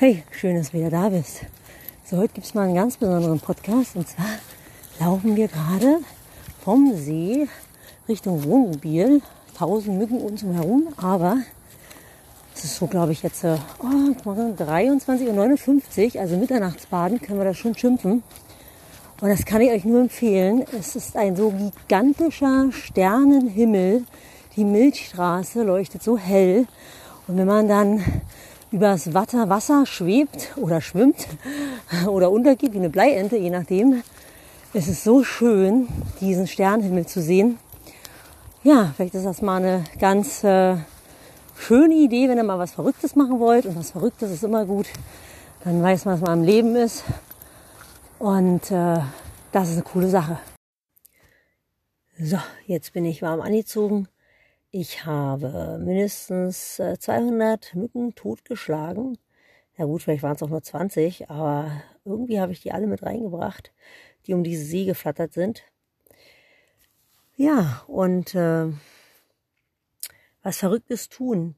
Hey, schön, dass du wieder da bist. So, heute gibt es mal einen ganz besonderen Podcast. Und zwar laufen wir gerade vom See Richtung Wohnmobil. Tausend Mücken um uns herum, aber es ist so, glaube ich, jetzt äh, oh, 23.59 Uhr, also Mitternachtsbaden, können wir das schon schimpfen. Und das kann ich euch nur empfehlen. Es ist ein so gigantischer Sternenhimmel. Die Milchstraße leuchtet so hell. Und wenn man dann übers Wasser schwebt oder schwimmt oder untergeht wie eine Bleiente, je nachdem. Es ist so schön, diesen Sternenhimmel zu sehen. Ja, vielleicht ist das mal eine ganz äh, schöne Idee, wenn ihr mal was Verrücktes machen wollt. Und was Verrücktes ist immer gut. Dann weiß man, was man am Leben ist. Und äh, das ist eine coole Sache. So, jetzt bin ich warm angezogen ich habe mindestens 200 äh, Mücken totgeschlagen. Ja gut, vielleicht waren es auch nur 20, aber irgendwie habe ich die alle mit reingebracht, die um diese See geflattert sind. Ja, und äh, was Verrücktes tun.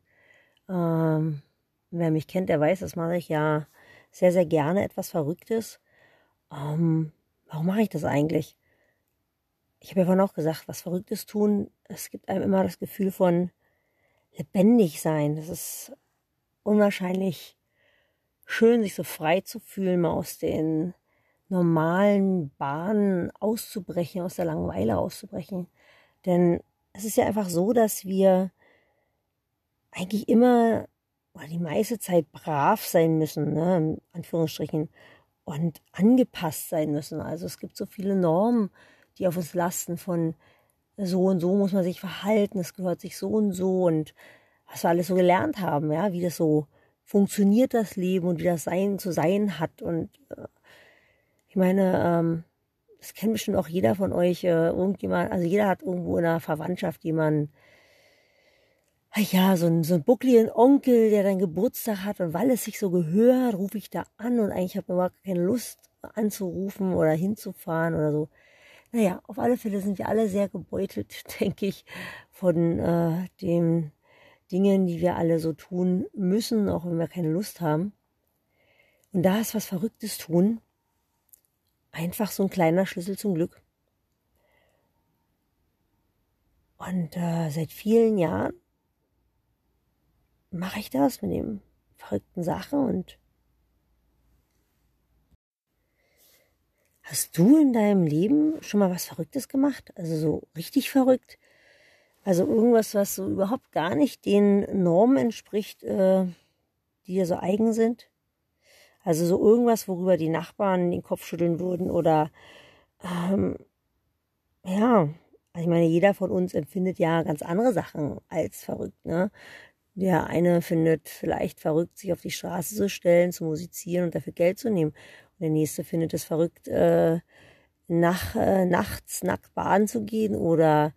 Ähm, wer mich kennt, der weiß, das mache ich ja sehr, sehr gerne, etwas Verrücktes. Ähm, warum mache ich das eigentlich? Ich habe ja vorhin auch gesagt, was Verrücktes tun, es gibt einem immer das Gefühl von lebendig sein. Das ist unwahrscheinlich schön, sich so frei zu fühlen, mal aus den normalen Bahnen auszubrechen, aus der Langeweile auszubrechen. Denn es ist ja einfach so, dass wir eigentlich immer oder die meiste Zeit brav sein müssen, ne, in Anführungsstrichen, und angepasst sein müssen. Also es gibt so viele Normen, die auf uns lasten von so und so muss man sich verhalten, es gehört sich so und so und was wir alles so gelernt haben, ja, wie das so funktioniert das Leben und wie das Sein zu sein hat und äh, ich meine, ähm, das kennt bestimmt auch jeder von euch, äh, irgendjemand, also jeder hat irgendwo in der Verwandtschaft jemanden, ja, so ein, so ein buckligen Onkel, der dann Geburtstag hat und weil es sich so gehört, rufe ich da an und eigentlich habe ich überhaupt keine Lust anzurufen oder hinzufahren oder so. Naja, auf alle Fälle sind wir alle sehr gebeutelt, denke ich, von äh, den Dingen, die wir alle so tun müssen, auch wenn wir keine Lust haben. Und da ist was Verrücktes tun. Einfach so ein kleiner Schlüssel zum Glück. Und äh, seit vielen Jahren mache ich das mit dem verrückten Sachen und Hast du in deinem Leben schon mal was Verrücktes gemacht? Also so richtig verrückt? Also irgendwas, was so überhaupt gar nicht den Normen entspricht, äh, die dir so eigen sind? Also so irgendwas, worüber die Nachbarn den Kopf schütteln würden oder ähm, ja, ich meine, jeder von uns empfindet ja ganz andere Sachen als verrückt. Ne? Der eine findet vielleicht verrückt, sich auf die Straße zu stellen, zu musizieren und dafür Geld zu nehmen. Der nächste findet es verrückt, äh, nach, äh, nachts nackt baden zu gehen oder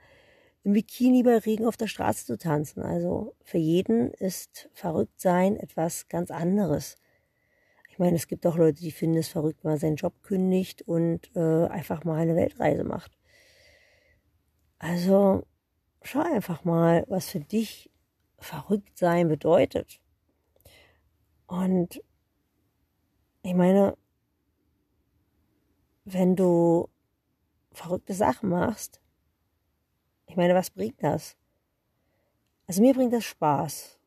im Bikini bei Regen auf der Straße zu tanzen. Also für jeden ist verrückt sein etwas ganz anderes. Ich meine, es gibt auch Leute, die finden es verrückt, wenn man seinen Job kündigt und äh, einfach mal eine Weltreise macht. Also schau einfach mal, was für dich verrückt sein bedeutet. Und ich meine, wenn du verrückte Sachen machst, ich meine, was bringt das? Also mir bringt das Spaß.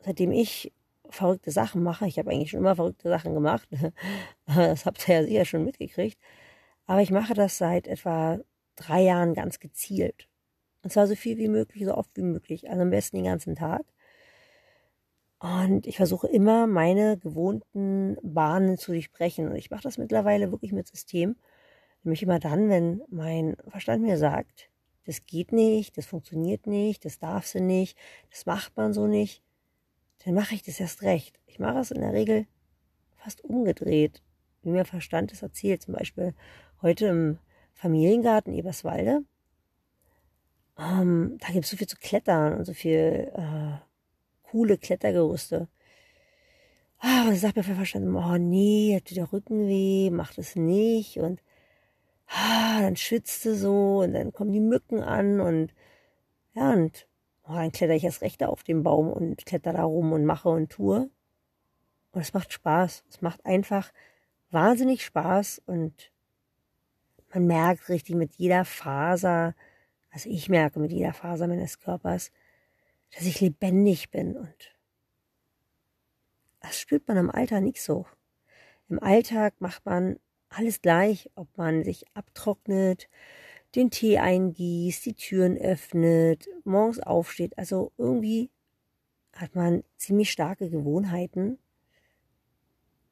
Seitdem ich verrückte Sachen mache, ich habe eigentlich schon immer verrückte Sachen gemacht, das habt ihr ja sicher schon mitgekriegt, aber ich mache das seit etwa drei Jahren ganz gezielt. Und zwar so viel wie möglich, so oft wie möglich, also am besten den ganzen Tag. Und ich versuche immer, meine gewohnten Bahnen zu durchbrechen. Und ich mache das mittlerweile wirklich mit System. Nämlich immer dann, wenn mein Verstand mir sagt, das geht nicht, das funktioniert nicht, das darfst du nicht, das macht man so nicht, dann mache ich das erst recht. Ich mache es in der Regel fast umgedreht, wie mir Verstand es erzählt. Zum Beispiel heute im Familiengarten Eberswalde. Ähm, da gibt es so viel zu klettern und so viel äh, coole Klettergerüste. Ah, und sagt mir Verstand, oh nee, hat der Rücken weh, macht es nicht. Und ah, dann schwitzt du so und dann kommen die Mücken an und ja, und oh, dann kletter ich erst recht auf den Baum und kletter da rum und mache und tue. Und es macht Spaß. Es macht einfach wahnsinnig Spaß und man merkt richtig mit jeder Faser, also ich merke mit jeder Faser meines Körpers, dass ich lebendig bin und das spürt man im Alter nicht so. Im Alltag macht man alles gleich, ob man sich abtrocknet, den Tee eingießt, die Türen öffnet, morgens aufsteht. Also irgendwie hat man ziemlich starke Gewohnheiten,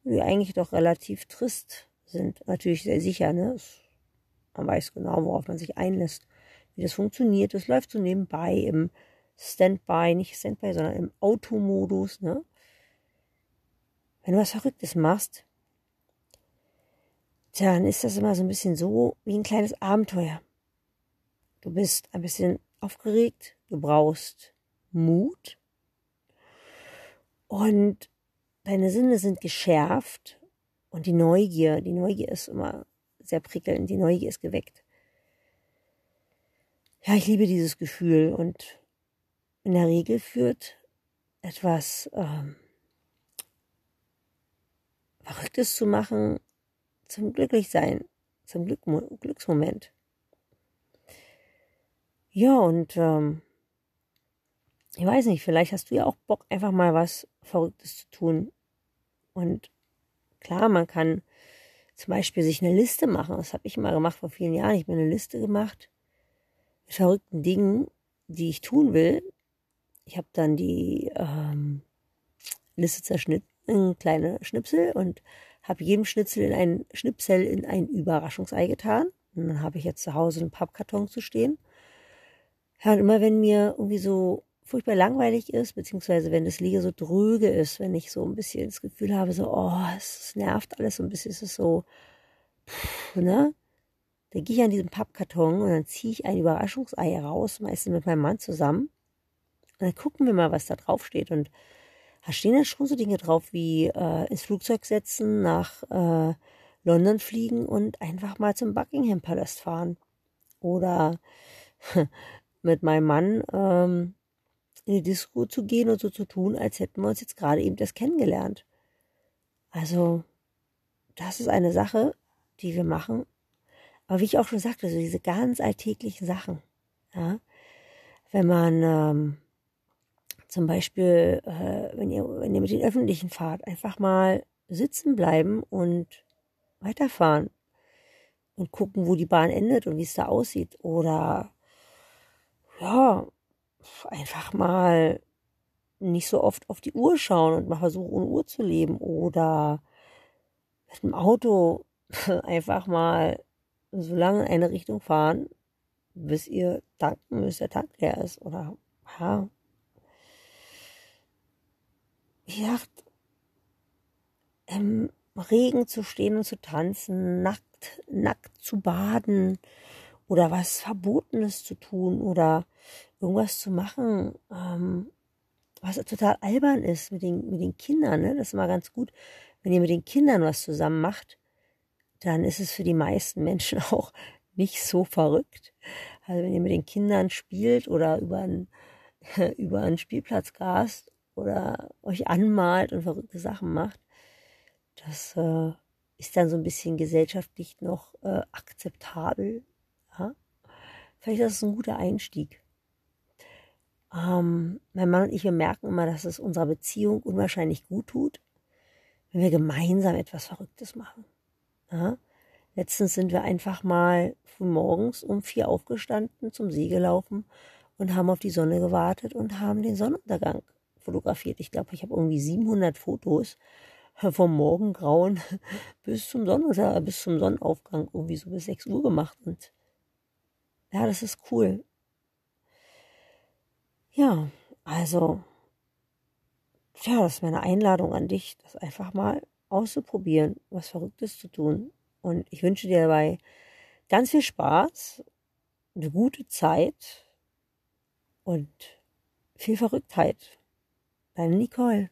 die eigentlich doch relativ trist sind. Natürlich sehr sicher, ne? Man weiß genau, worauf man sich einlässt, wie das funktioniert. Das läuft so nebenbei im Standby, nicht Standby, sondern im Automodus, ne? Wenn du was Verrücktes machst, dann ist das immer so ein bisschen so wie ein kleines Abenteuer. Du bist ein bisschen aufgeregt, du brauchst Mut und deine Sinne sind geschärft und die Neugier, die Neugier ist immer sehr prickelnd, die Neugier ist geweckt. Ja, ich liebe dieses Gefühl und in der Regel führt etwas ähm, Verrücktes zu machen zum Glücklichsein, zum Glück, Glücksmoment. Ja, und ähm, ich weiß nicht, vielleicht hast du ja auch Bock, einfach mal was Verrücktes zu tun. Und klar, man kann zum Beispiel sich eine Liste machen. Das habe ich mal gemacht vor vielen Jahren. Ich habe eine Liste gemacht mit verrückten Dingen, die ich tun will. Ich habe dann die ähm, Liste zerschnitten in kleine Schnipsel und habe jedem Schnitzel in ein Schnipsel in ein Überraschungsei getan. Und dann habe ich jetzt zu Hause einen Pappkarton zu stehen. Ja, und immer wenn mir irgendwie so furchtbar langweilig ist, beziehungsweise wenn das Liege so dröge ist, wenn ich so ein bisschen das Gefühl habe, so, oh, es nervt alles so ein bisschen, es ist so, pff, ne? Dann gehe ich an diesen Pappkarton und dann ziehe ich ein Überraschungsei raus, meistens mit meinem Mann zusammen. Und dann gucken wir mal, was da drauf steht. Und da stehen ja schon so Dinge drauf wie äh, ins Flugzeug setzen, nach äh, London fliegen und einfach mal zum Buckingham Palast fahren. Oder mit meinem Mann ähm, in die Disco zu gehen und so zu tun, als hätten wir uns jetzt gerade eben das kennengelernt. Also, das ist eine Sache, die wir machen. Aber wie ich auch schon sagte, so diese ganz alltäglichen Sachen. Ja, wenn man ähm, zum Beispiel, äh, wenn, ihr, wenn ihr mit den Öffentlichen fahrt, einfach mal sitzen bleiben und weiterfahren und gucken, wo die Bahn endet und wie es da aussieht. Oder ja, einfach mal nicht so oft auf die Uhr schauen und mal versuchen, ohne Uhr zu leben. Oder mit dem Auto einfach mal so lange in eine Richtung fahren, bis ihr tanken müsst, der Tank leer ist. Oder ja. Gesagt, im Regen zu stehen und zu tanzen, nackt, nackt zu baden oder was Verbotenes zu tun oder irgendwas zu machen, ähm, was total albern ist mit den, mit den Kindern. Ne? Das ist immer ganz gut, wenn ihr mit den Kindern was zusammen macht, dann ist es für die meisten Menschen auch nicht so verrückt. Also wenn ihr mit den Kindern spielt oder über einen, über einen Spielplatz grast oder euch anmalt und verrückte Sachen macht, das äh, ist dann so ein bisschen gesellschaftlich noch äh, akzeptabel. Ja? Vielleicht ist das ein guter Einstieg. Ähm, mein Mann und ich, wir merken immer, dass es unserer Beziehung unwahrscheinlich gut tut, wenn wir gemeinsam etwas Verrücktes machen. Ja? Letztens sind wir einfach mal früh morgens um vier aufgestanden, zum See gelaufen und haben auf die Sonne gewartet und haben den Sonnenuntergang fotografiert. Ich glaube, ich habe irgendwie 700 Fotos vom Morgengrauen bis zum Sonnenuntergang, bis zum Sonnenaufgang irgendwie so bis 6 Uhr gemacht und ja, das ist cool. Ja, also, ja, das ist meine Einladung an dich, das einfach mal auszuprobieren, was Verrücktes zu tun. Und ich wünsche dir dabei ganz viel Spaß, eine gute Zeit und viel Verrücktheit. Deine Nicole.